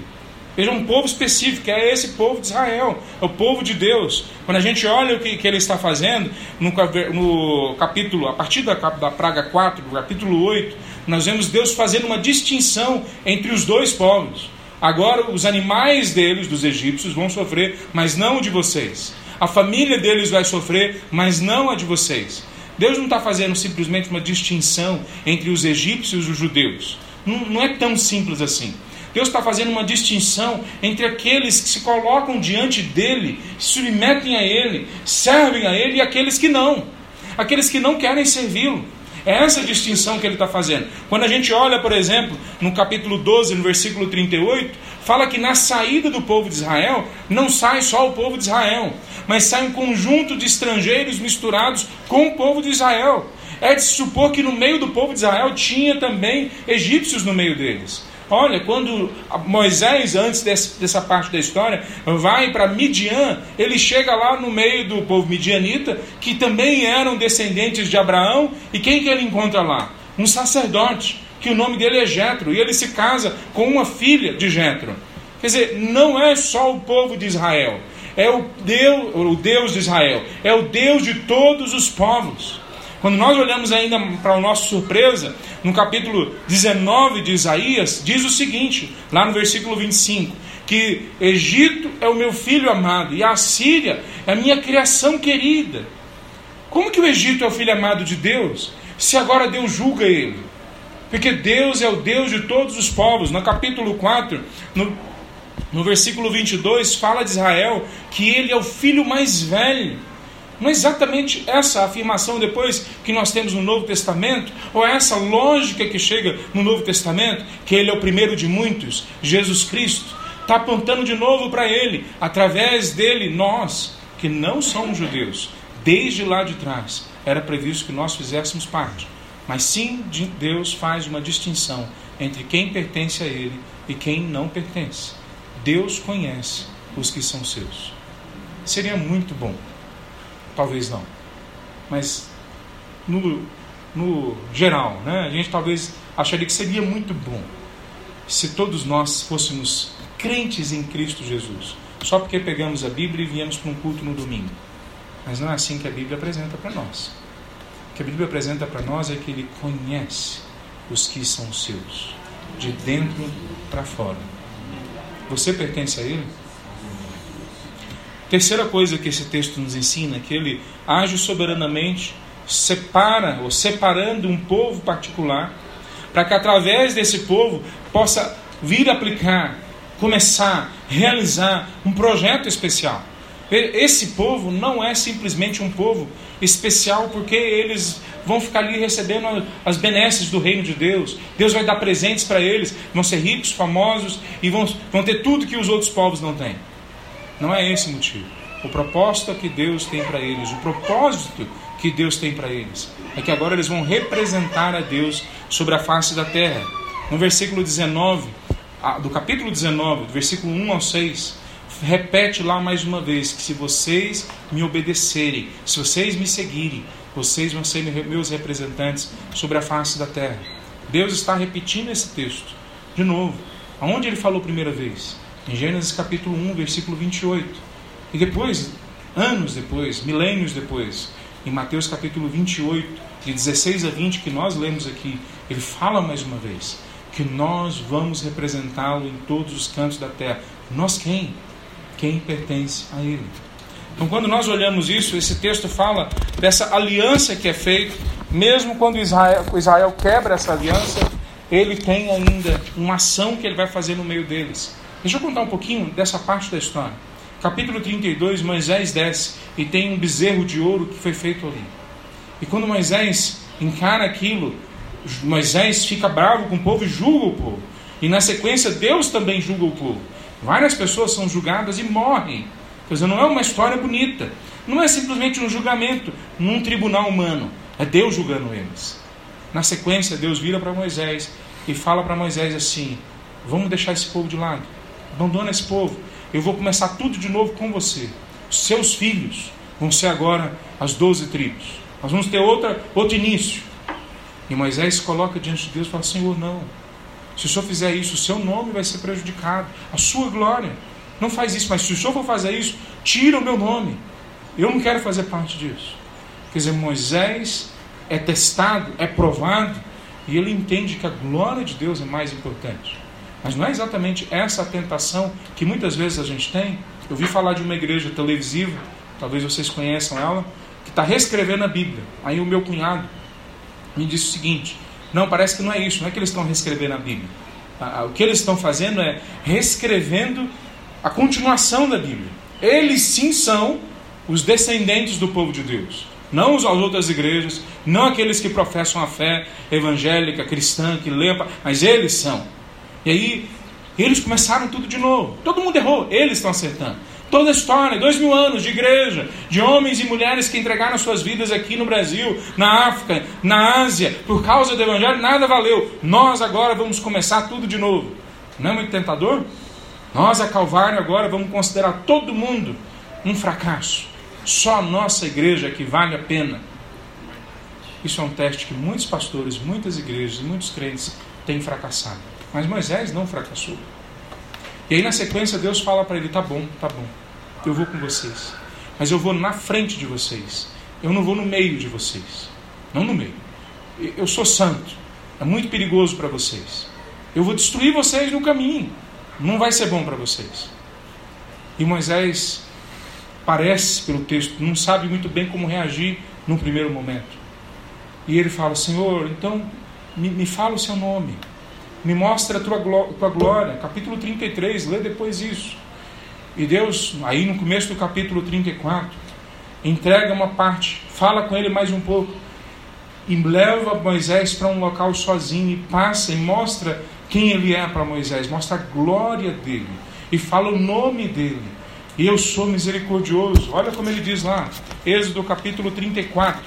Veja, um povo específico, é esse povo de Israel, é o povo de Deus. Quando a gente olha o que, que ele está fazendo, no, no capítulo, a partir da, da praga 4, do capítulo 8, nós vemos Deus fazendo uma distinção entre os dois povos. Agora, os animais deles, dos egípcios, vão sofrer, mas não o de vocês. A família deles vai sofrer, mas não a de vocês. Deus não está fazendo simplesmente uma distinção entre os egípcios e os judeus. Não, não é tão simples assim. Deus está fazendo uma distinção entre aqueles que se colocam diante dele, submetem a ele, servem a ele e aqueles que não. Aqueles que não querem servi-lo. É essa distinção que ele está fazendo. Quando a gente olha, por exemplo, no capítulo 12, no versículo 38, fala que na saída do povo de Israel, não sai só o povo de Israel, mas sai um conjunto de estrangeiros misturados com o povo de Israel. É de se supor que no meio do povo de Israel tinha também egípcios no meio deles. Olha, quando Moisés, antes dessa parte da história, vai para Midian, ele chega lá no meio do povo midianita, que também eram descendentes de Abraão, e quem que ele encontra lá? Um sacerdote, que o nome dele é Jetro, e ele se casa com uma filha de Jetro. Quer dizer, não é só o povo de Israel, é o Deus, o Deus de Israel, é o Deus de todos os povos. Quando nós olhamos ainda para a nossa surpresa, no capítulo 19 de Isaías, diz o seguinte, lá no versículo 25: que Egito é o meu filho amado e a Síria é a minha criação querida. Como que o Egito é o filho amado de Deus, se agora Deus julga ele? Porque Deus é o Deus de todos os povos. No capítulo 4, no, no versículo 22, fala de Israel que ele é o filho mais velho. Não é exatamente essa afirmação depois que nós temos no Novo Testamento, ou é essa lógica que chega no Novo Testamento, que ele é o primeiro de muitos, Jesus Cristo, está apontando de novo para ele, através dele, nós, que não somos judeus, desde lá de trás, era previsto que nós fizéssemos parte. Mas sim, Deus faz uma distinção entre quem pertence a ele e quem não pertence. Deus conhece os que são seus. Seria muito bom talvez não. Mas no, no geral, né, a gente talvez acharia que seria muito bom se todos nós fôssemos crentes em Cristo Jesus, só porque pegamos a Bíblia e viemos para um culto no domingo. Mas não é assim que a Bíblia apresenta para nós. O que a Bíblia apresenta para nós é que Ele conhece os que são seus, de dentro para fora. Você pertence a Ele? Terceira coisa que esse texto nos ensina é que ele age soberanamente, separa ou separando um povo particular, para que através desse povo possa vir aplicar, começar, realizar um projeto especial. Esse povo não é simplesmente um povo especial porque eles vão ficar ali recebendo as benesses do reino de Deus. Deus vai dar presentes para eles, vão ser ricos, famosos e vão, vão ter tudo que os outros povos não têm. Não é esse o motivo. O propósito que Deus tem para eles, o propósito que Deus tem para eles, é que agora eles vão representar a Deus sobre a face da terra. No versículo 19, do capítulo 19, do versículo 1 ao 6, repete lá mais uma vez que se vocês me obedecerem, se vocês me seguirem, vocês vão ser meus representantes sobre a face da terra. Deus está repetindo esse texto de novo. Aonde ele falou a primeira vez? Em Gênesis capítulo 1, versículo 28. E depois, anos depois, milênios depois, em Mateus capítulo 28, de 16 a 20, que nós lemos aqui, ele fala mais uma vez que nós vamos representá-lo em todos os cantos da terra. Nós quem? Quem pertence a ele. Então, quando nós olhamos isso, esse texto fala dessa aliança que é feita, mesmo quando Israel, Israel quebra essa aliança, ele tem ainda uma ação que ele vai fazer no meio deles. Deixa eu contar um pouquinho dessa parte da história. Capítulo 32, Moisés desce e tem um bezerro de ouro que foi feito ali. E quando Moisés encara aquilo, Moisés fica bravo com o povo e julga o povo. E na sequência, Deus também julga o povo. Várias pessoas são julgadas e morrem. Quer dizer, não é uma história bonita. Não é simplesmente um julgamento num tribunal humano. É Deus julgando eles. Na sequência, Deus vira para Moisés e fala para Moisés assim: Vamos deixar esse povo de lado. Abandona esse povo. Eu vou começar tudo de novo com você. Seus filhos vão ser agora as doze tribos. Nós vamos ter outra, outro início. E Moisés se coloca diante de Deus e fala: Senhor, não. Se o senhor fizer isso, o seu nome vai ser prejudicado, a sua glória. Não faz isso, mas se o senhor for fazer isso, tira o meu nome. Eu não quero fazer parte disso. Quer dizer, Moisés é testado, é provado, e ele entende que a glória de Deus é mais importante. Mas não é exatamente essa a tentação que muitas vezes a gente tem. Eu vi falar de uma igreja televisiva, talvez vocês conheçam ela, que está reescrevendo a Bíblia. Aí o meu cunhado me disse o seguinte: não, parece que não é isso, não é que eles estão reescrevendo a Bíblia. O que eles estão fazendo é reescrevendo a continuação da Bíblia. Eles sim são os descendentes do povo de Deus. Não as outras igrejas, não aqueles que professam a fé evangélica, cristã, que lê, mas eles são. E aí, eles começaram tudo de novo. Todo mundo errou, eles estão acertando. Toda a história, dois mil anos de igreja, de homens e mulheres que entregaram suas vidas aqui no Brasil, na África, na Ásia, por causa do Evangelho, nada valeu. Nós agora vamos começar tudo de novo. Não é muito tentador? Nós, a Calvário, agora vamos considerar todo mundo um fracasso. Só a nossa igreja que vale a pena. Isso é um teste que muitos pastores, muitas igrejas, muitos crentes têm fracassado. Mas Moisés não fracassou. E aí na sequência Deus fala para ele: tá bom, tá bom, eu vou com vocês. Mas eu vou na frente de vocês. Eu não vou no meio de vocês. Não no meio. Eu sou santo. É muito perigoso para vocês. Eu vou destruir vocês no caminho. Não vai ser bom para vocês. E Moisés parece, pelo texto, não sabe muito bem como reagir no primeiro momento. E ele fala: Senhor, então me, me fala o seu nome me mostra a tua, tua glória. Capítulo 33, lê depois isso. E Deus, aí no começo do capítulo 34, entrega uma parte, fala com ele mais um pouco, e leva Moisés para um local sozinho, e passa e mostra quem ele é para Moisés, mostra a glória dele, e fala o nome dele. E eu sou misericordioso. Olha como ele diz lá, Êxodo capítulo 34.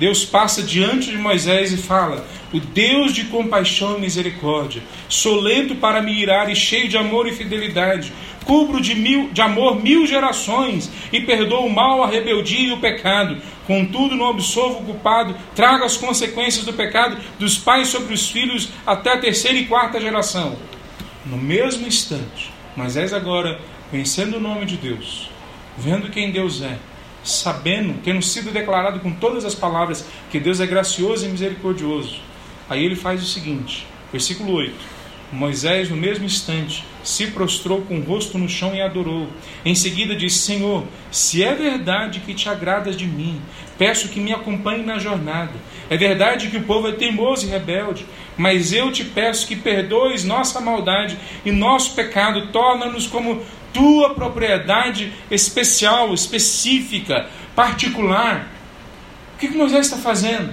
Deus passa diante de Moisés e fala: O Deus de compaixão e misericórdia, sou lento para me irar e cheio de amor e fidelidade, cubro de, mil, de amor mil gerações e perdoo o mal, a rebeldia e o pecado. Contudo, não absolvo o culpado, trago as consequências do pecado dos pais sobre os filhos até a terceira e quarta geração. No mesmo instante, Moisés agora, conhecendo o nome de Deus, vendo quem Deus é, sabendo, tendo sido declarado com todas as palavras que Deus é gracioso e misericordioso. Aí ele faz o seguinte, versículo 8: Moisés, no mesmo instante, se prostrou com o rosto no chão e adorou. Em seguida disse: Senhor, se é verdade que te agradas de mim, peço que me acompanhe na jornada. É verdade que o povo é teimoso e rebelde, mas eu te peço que perdoes nossa maldade e nosso pecado, torna-nos como tua propriedade especial, específica, particular. O que, que Moisés está fazendo?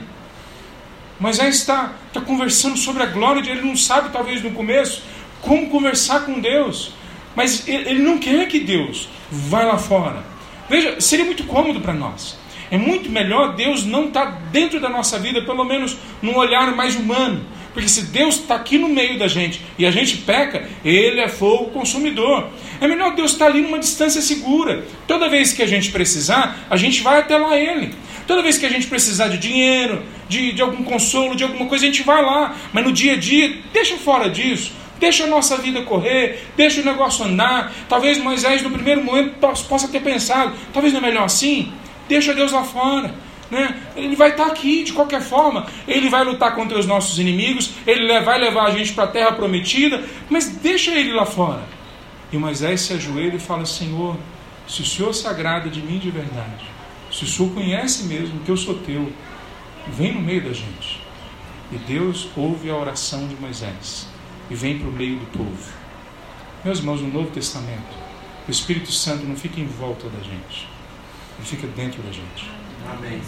Moisés está, está conversando sobre a glória de ele, não sabe, talvez no começo, como conversar com Deus. Mas ele não quer que Deus vá lá fora. Veja, seria muito cômodo para nós. É muito melhor Deus não estar tá dentro da nossa vida, pelo menos num olhar mais humano. Porque se Deus está aqui no meio da gente e a gente peca, Ele é fogo consumidor. É melhor Deus estar ali numa distância segura. Toda vez que a gente precisar, a gente vai até lá Ele. Toda vez que a gente precisar de dinheiro, de, de algum consolo, de alguma coisa, a gente vai lá. Mas no dia a dia, deixa fora disso. Deixa a nossa vida correr, deixa o negócio andar. Talvez Moisés, no primeiro momento, possa ter pensado: talvez não é melhor assim? Deixa Deus lá fora. Né? Ele vai estar aqui de qualquer forma. Ele vai lutar contra os nossos inimigos, ele vai levar a gente para a terra prometida, mas deixa ele lá fora. E Moisés se ajoelha e fala: Senhor, se o Senhor se agrada de mim de verdade, se o Senhor conhece mesmo que eu sou teu, vem no meio da gente. E Deus ouve a oração de Moisés e vem para o meio do povo. Meus irmãos, no Novo Testamento, o Espírito Santo não fica em volta da gente, ele fica dentro da gente. Amém.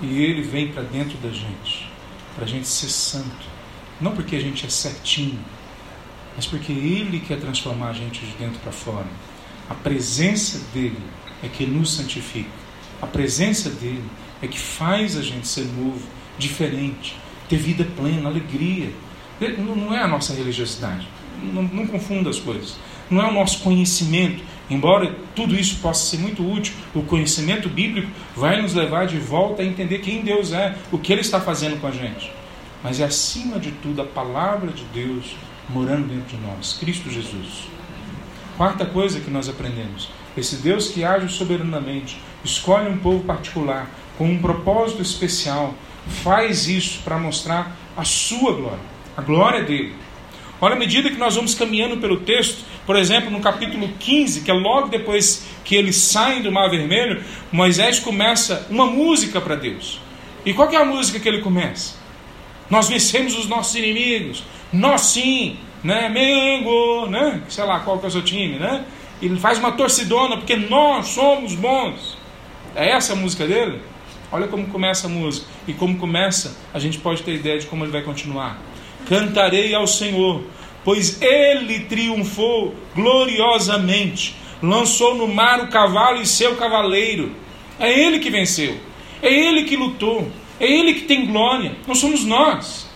E ele vem para dentro da gente. para a gente ser santo. Não porque a gente é certinho, mas porque Ele quer transformar a gente de dentro para fora. A presença dele é que nos santifica. A presença dele é que faz a gente ser novo, diferente, ter vida plena, alegria. Não é a nossa religiosidade. Não, não confunda as coisas. Não é o nosso conhecimento. Embora tudo isso possa ser muito útil, o conhecimento bíblico vai nos levar de volta a entender quem Deus é, o que Ele está fazendo com a gente. Mas é acima de tudo a palavra de Deus morando dentro de nós, Cristo Jesus. Quarta coisa que nós aprendemos: esse Deus que age soberanamente, escolhe um povo particular com um propósito especial, faz isso para mostrar a sua glória, a glória dele. Olha, à medida que nós vamos caminhando pelo texto, por exemplo, no capítulo 15, que é logo depois que eles saem do Mar Vermelho, Moisés começa uma música para Deus. E qual é a música que ele começa? Nós vencemos os nossos inimigos. Nós sim, né? Mengo, né? Sei lá qual que é o seu time, né? Ele faz uma torcidona porque nós somos bons. É essa a música dele? Olha como começa a música e como começa, a gente pode ter ideia de como ele vai continuar. Cantarei ao Senhor, pois ele triunfou gloriosamente, lançou no mar o cavalo e seu cavaleiro. É ele que venceu, é ele que lutou, é ele que tem glória, não somos nós.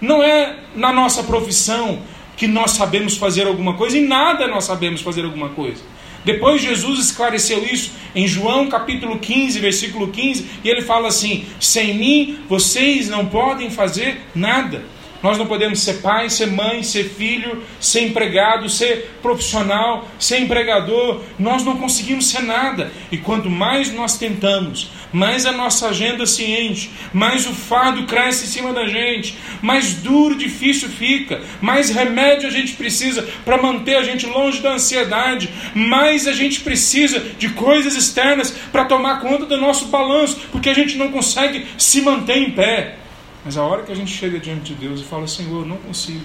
Não é na nossa profissão que nós sabemos fazer alguma coisa, em nada nós sabemos fazer alguma coisa. Depois Jesus esclareceu isso em João capítulo 15, versículo 15, e ele fala assim: Sem mim vocês não podem fazer nada. Nós não podemos ser pai, ser mãe, ser filho, ser empregado, ser profissional, ser empregador. Nós não conseguimos ser nada. E quanto mais nós tentamos, mais a nossa agenda se enche, mais o fardo cresce em cima da gente, mais duro, difícil fica, mais remédio a gente precisa para manter a gente longe da ansiedade, mais a gente precisa de coisas externas para tomar conta do nosso balanço, porque a gente não consegue se manter em pé. Mas a hora que a gente chega diante de Deus e fala, Senhor, não consigo,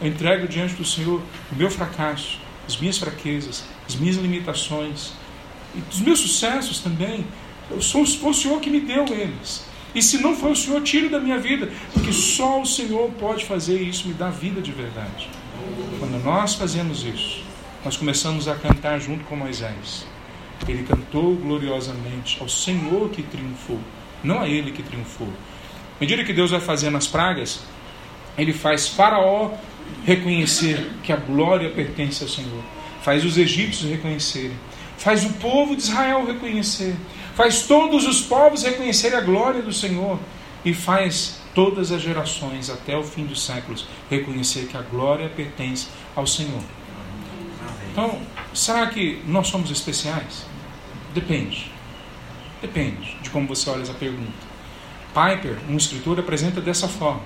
eu entrego diante do Senhor o meu fracasso, as minhas fraquezas, as minhas limitações, e os meus sucessos também. Sou, foi o Senhor que me deu eles. E se não foi o Senhor, tire da minha vida, porque só o Senhor pode fazer isso, me dar vida de verdade. Quando nós fazemos isso, nós começamos a cantar junto com Moisés. Ele cantou gloriosamente ao Senhor que triunfou, não a ele que triunfou, à medida que Deus vai fazendo as pragas, ele faz Faraó reconhecer que a glória pertence ao Senhor, faz os egípcios reconhecerem, faz o povo de Israel reconhecer, faz todos os povos reconhecerem a glória do Senhor e faz todas as gerações até o fim dos séculos reconhecer que a glória pertence ao Senhor. Então, será que nós somos especiais? Depende. Depende de como você olha essa pergunta. Piper, um escritor, apresenta dessa forma.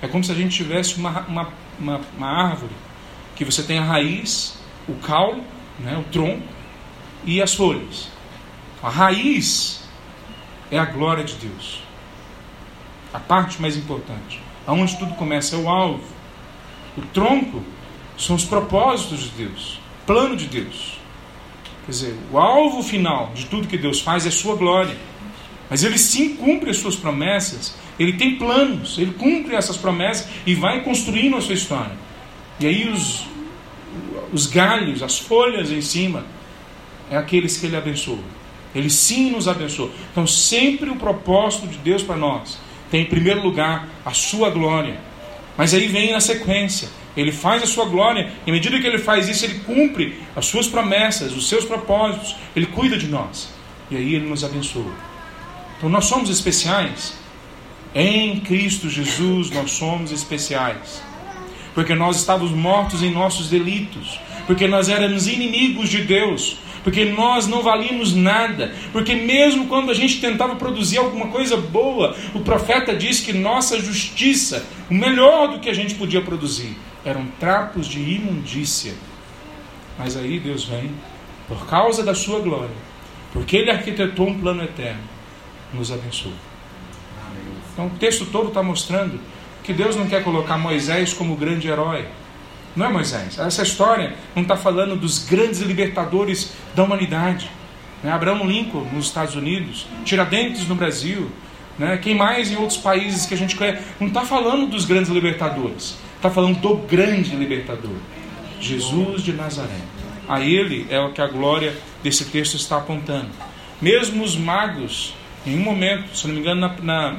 É como se a gente tivesse uma, uma, uma, uma árvore que você tem a raiz, o caule, né, o tronco e as folhas. A raiz é a glória de Deus. A parte mais importante. Aonde tudo começa é o alvo. O tronco são os propósitos de Deus, plano de Deus. Quer dizer, o alvo final de tudo que Deus faz é sua glória. Mas ele sim cumpre as suas promessas, ele tem planos, ele cumpre essas promessas e vai construindo a sua história. E aí os, os galhos, as folhas em cima, é aqueles que ele abençoa. Ele sim nos abençoa. Então, sempre o propósito de Deus para nós tem em primeiro lugar a sua glória. Mas aí vem na sequência. Ele faz a sua glória, e à medida que ele faz isso, ele cumpre as suas promessas, os seus propósitos, ele cuida de nós. E aí ele nos abençoa. Então nós somos especiais. Em Cristo Jesus nós somos especiais. Porque nós estávamos mortos em nossos delitos. Porque nós éramos inimigos de Deus. Porque nós não valíamos nada. Porque mesmo quando a gente tentava produzir alguma coisa boa, o profeta diz que nossa justiça, o melhor do que a gente podia produzir, eram trapos de imundícia. Mas aí Deus vem, por causa da sua glória, porque Ele arquitetou um plano eterno nos abençoe. Então o texto todo está mostrando que Deus não quer colocar Moisés como grande herói. Não é Moisés. Essa história não está falando dos grandes libertadores da humanidade. Né? Abraão Lincoln nos Estados Unidos, Tiradentes no Brasil, né? quem mais em outros países que a gente conhece. Não está falando dos grandes libertadores, está falando do grande libertador, Jesus de Nazaré. A ele é o que a glória desse texto está apontando. Mesmo os magos, em um momento, se não me engano, na, na,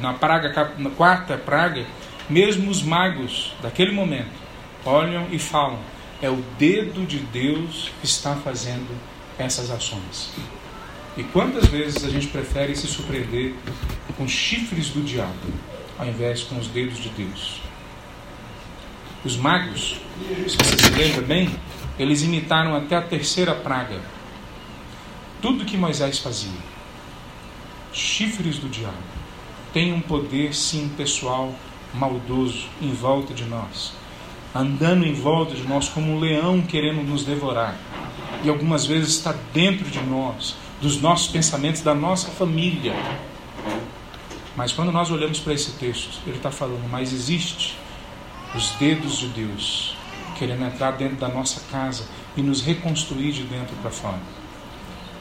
na praga, na quarta praga, mesmo os magos daquele momento olham e falam: é o dedo de Deus que está fazendo essas ações. E quantas vezes a gente prefere se surpreender com chifres do diabo, ao invés com os dedos de Deus? Os magos, se você se lembra bem, eles imitaram até a terceira praga. Tudo que Moisés fazia. Chifres do diabo. Tem um poder, sim, pessoal, maldoso em volta de nós. Andando em volta de nós como um leão querendo nos devorar. E algumas vezes está dentro de nós, dos nossos pensamentos, da nossa família. Mas quando nós olhamos para esse texto, ele está falando, mas existe os dedos de Deus querendo entrar dentro da nossa casa e nos reconstruir de dentro para fora.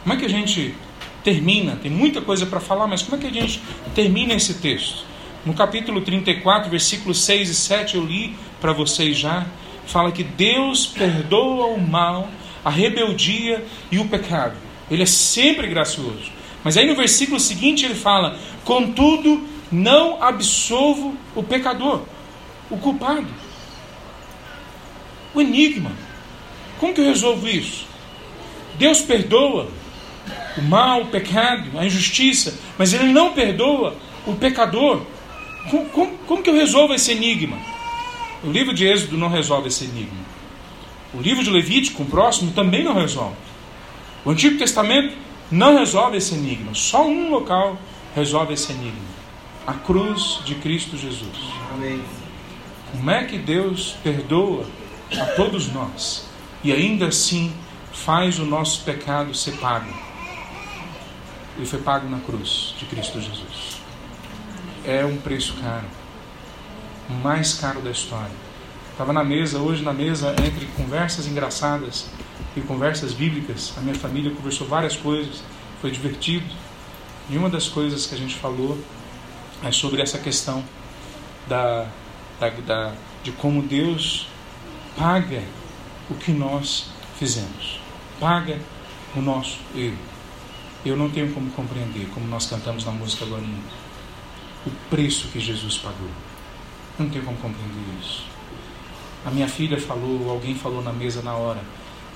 Como é que a gente termina? Tem muita coisa para falar, mas como é que a gente termina esse texto? No capítulo 34, versículos 6 e 7, eu li para vocês já, fala que Deus perdoa o mal, a rebeldia e o pecado. Ele é sempre gracioso. Mas aí no versículo seguinte ele fala: Contudo, não absolvo o pecador, o culpado o enigma. Como que eu resolvo isso? Deus perdoa o mal, o pecado, a injustiça, mas Ele não perdoa o pecador. Como, como, como que eu resolvo esse enigma? O livro de Êxodo não resolve esse enigma. O livro de Levítico, o próximo, também não resolve. O Antigo Testamento não resolve esse enigma. Só um local resolve esse enigma: a cruz de Cristo Jesus. Amém. Como é que Deus perdoa a todos nós e ainda assim faz o nosso pecado ser pago. Ele foi pago na cruz de Cristo Jesus. É um preço caro, mais caro da história. Estava na mesa, hoje na mesa, entre conversas engraçadas e conversas bíblicas. A minha família conversou várias coisas, foi divertido. E uma das coisas que a gente falou é sobre essa questão da, da, da de como Deus paga o que nós fizemos, paga o nosso erro. Eu não tenho como compreender, como nós cantamos na música agora, o preço que Jesus pagou. Não tenho como compreender isso. A minha filha falou, alguém falou na mesa na hora.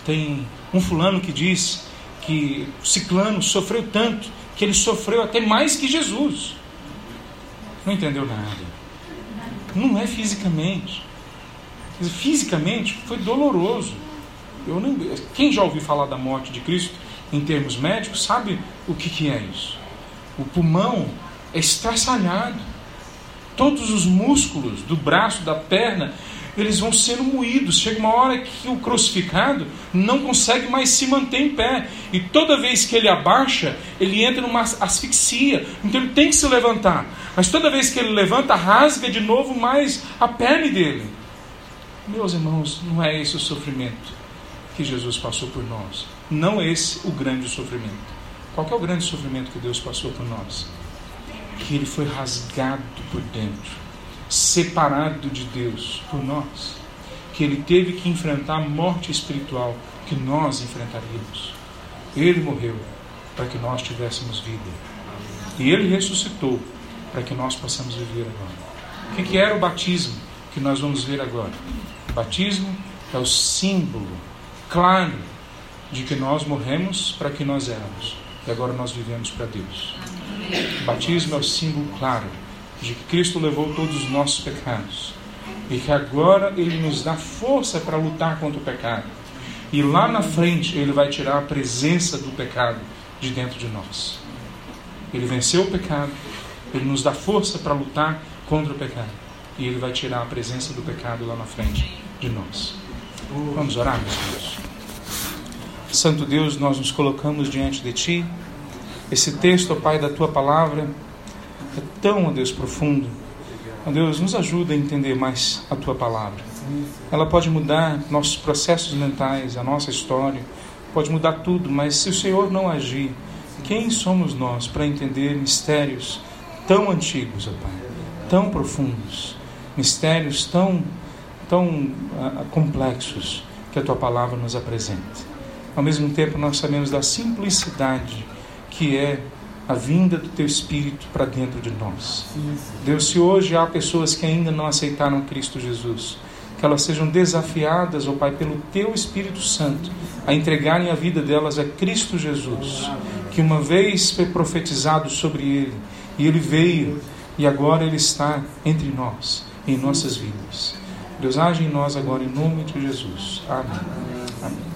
Tem um fulano que diz que o ciclano sofreu tanto que ele sofreu até mais que Jesus. Não entendeu nada. Não é fisicamente fisicamente foi doloroso. Eu não, quem já ouviu falar da morte de Cristo em termos médicos sabe o que, que é isso. O pulmão é estraçalhado. Todos os músculos do braço, da perna, eles vão sendo moídos. Chega uma hora que o crucificado não consegue mais se manter em pé. E toda vez que ele abaixa, ele entra numa asfixia. Então ele tem que se levantar. Mas toda vez que ele levanta, rasga de novo mais a pele dele. Meus irmãos, não é esse o sofrimento que Jesus passou por nós. Não é esse o grande sofrimento. Qual é o grande sofrimento que Deus passou por nós? Que ele foi rasgado por dentro, separado de Deus por nós. Que ele teve que enfrentar a morte espiritual que nós enfrentaríamos. Ele morreu para que nós tivéssemos vida. E ele ressuscitou para que nós possamos viver agora. O que era o batismo que nós vamos ver agora? batismo é o símbolo claro de que nós morremos para que nós éramos e agora nós vivemos para Deus. O batismo é o símbolo claro de que Cristo levou todos os nossos pecados e que agora Ele nos dá força para lutar contra o pecado. E lá na frente Ele vai tirar a presença do pecado de dentro de nós. Ele venceu o pecado, Ele nos dá força para lutar contra o pecado e Ele vai tirar a presença do pecado lá na frente de nós. Vamos orar, meus irmãos. Santo Deus, nós nos colocamos diante de Ti. Esse texto, ó Pai, da Tua palavra é tão, ó Deus, profundo. Ó Deus, nos ajuda a entender mais a Tua palavra. Ela pode mudar nossos processos mentais, a nossa história, pode mudar tudo, mas se o Senhor não agir, quem somos nós para entender mistérios tão antigos, ó Pai, tão profundos, mistérios tão, tão uh, complexos que a tua palavra nos apresenta. Ao mesmo tempo, nós sabemos da simplicidade que é a vinda do teu Espírito para dentro de nós. Deus, se hoje há pessoas que ainda não aceitaram Cristo Jesus, que elas sejam desafiadas, ó Pai, pelo Teu Espírito Santo, a entregarem a vida delas a Cristo Jesus, que uma vez foi profetizado sobre Ele, e Ele veio, e agora Ele está entre nós, em nossas vidas. Deus age em nós agora, em nome de Jesus. Amém. Amém.